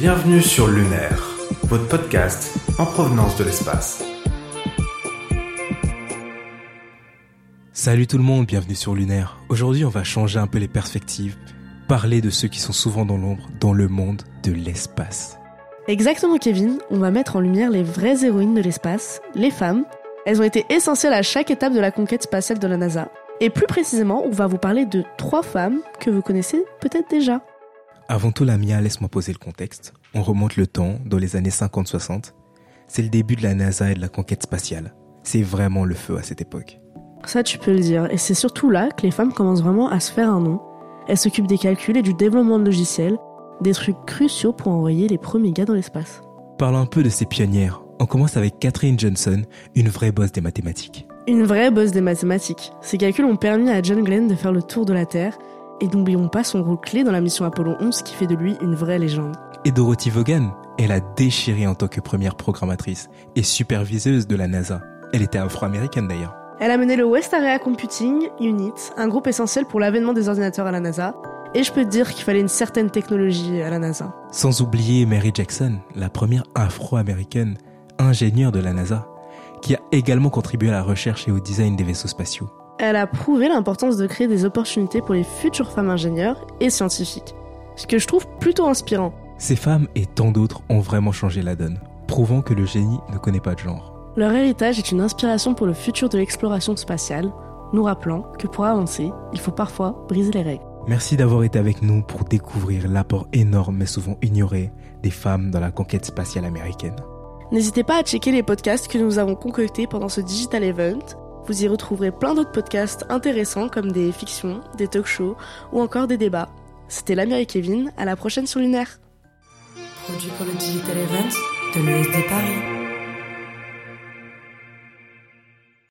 Bienvenue sur Lunaire, votre podcast en provenance de l'espace. Salut tout le monde, bienvenue sur Lunaire. Aujourd'hui, on va changer un peu les perspectives, parler de ceux qui sont souvent dans l'ombre dans le monde de l'espace. Exactement Kevin, on va mettre en lumière les vraies héroïnes de l'espace, les femmes. Elles ont été essentielles à chaque étape de la conquête spatiale de la NASA. Et plus précisément, on va vous parler de trois femmes que vous connaissez peut-être déjà. Avant tout, Lamia, laisse-moi poser le contexte. On remonte le temps, dans les années 50-60. C'est le début de la NASA et de la conquête spatiale. C'est vraiment le feu à cette époque. Ça, tu peux le dire. Et c'est surtout là que les femmes commencent vraiment à se faire un nom. Elles s'occupent des calculs et du développement de logiciels, des trucs cruciaux pour envoyer les premiers gars dans l'espace. Parlons un peu de ces pionnières. On commence avec Catherine Johnson, une vraie bosse des mathématiques. Une vraie bosse des mathématiques. Ces calculs ont permis à John Glenn de faire le tour de la Terre et n'oublions pas son rôle clé dans la mission Apollo 11 qui fait de lui une vraie légende. Et Dorothy Vaughan, elle a déchiré en tant que première programmatrice et superviseuse de la NASA. Elle était afro-américaine d'ailleurs. Elle a mené le West Area Computing Unit, un groupe essentiel pour l'avènement des ordinateurs à la NASA, et je peux te dire qu'il fallait une certaine technologie à la NASA. Sans oublier Mary Jackson, la première afro-américaine ingénieure de la NASA, qui a également contribué à la recherche et au design des vaisseaux spatiaux elle a prouvé l'importance de créer des opportunités pour les futures femmes ingénieures et scientifiques. Ce que je trouve plutôt inspirant. Ces femmes et tant d'autres ont vraiment changé la donne, prouvant que le génie ne connaît pas de genre. Leur héritage est une inspiration pour le futur de l'exploration spatiale, nous rappelant que pour avancer, il faut parfois briser les règles. Merci d'avoir été avec nous pour découvrir l'apport énorme mais souvent ignoré des femmes dans la conquête spatiale américaine. N'hésitez pas à checker les podcasts que nous avons concoctés pendant ce Digital Event vous y retrouverez plein d'autres podcasts intéressants comme des fictions, des talk shows ou encore des débats. C'était Lamia et Kevin, à la prochaine sur Lunaire. Produit pour le Digital de l'ESD Paris.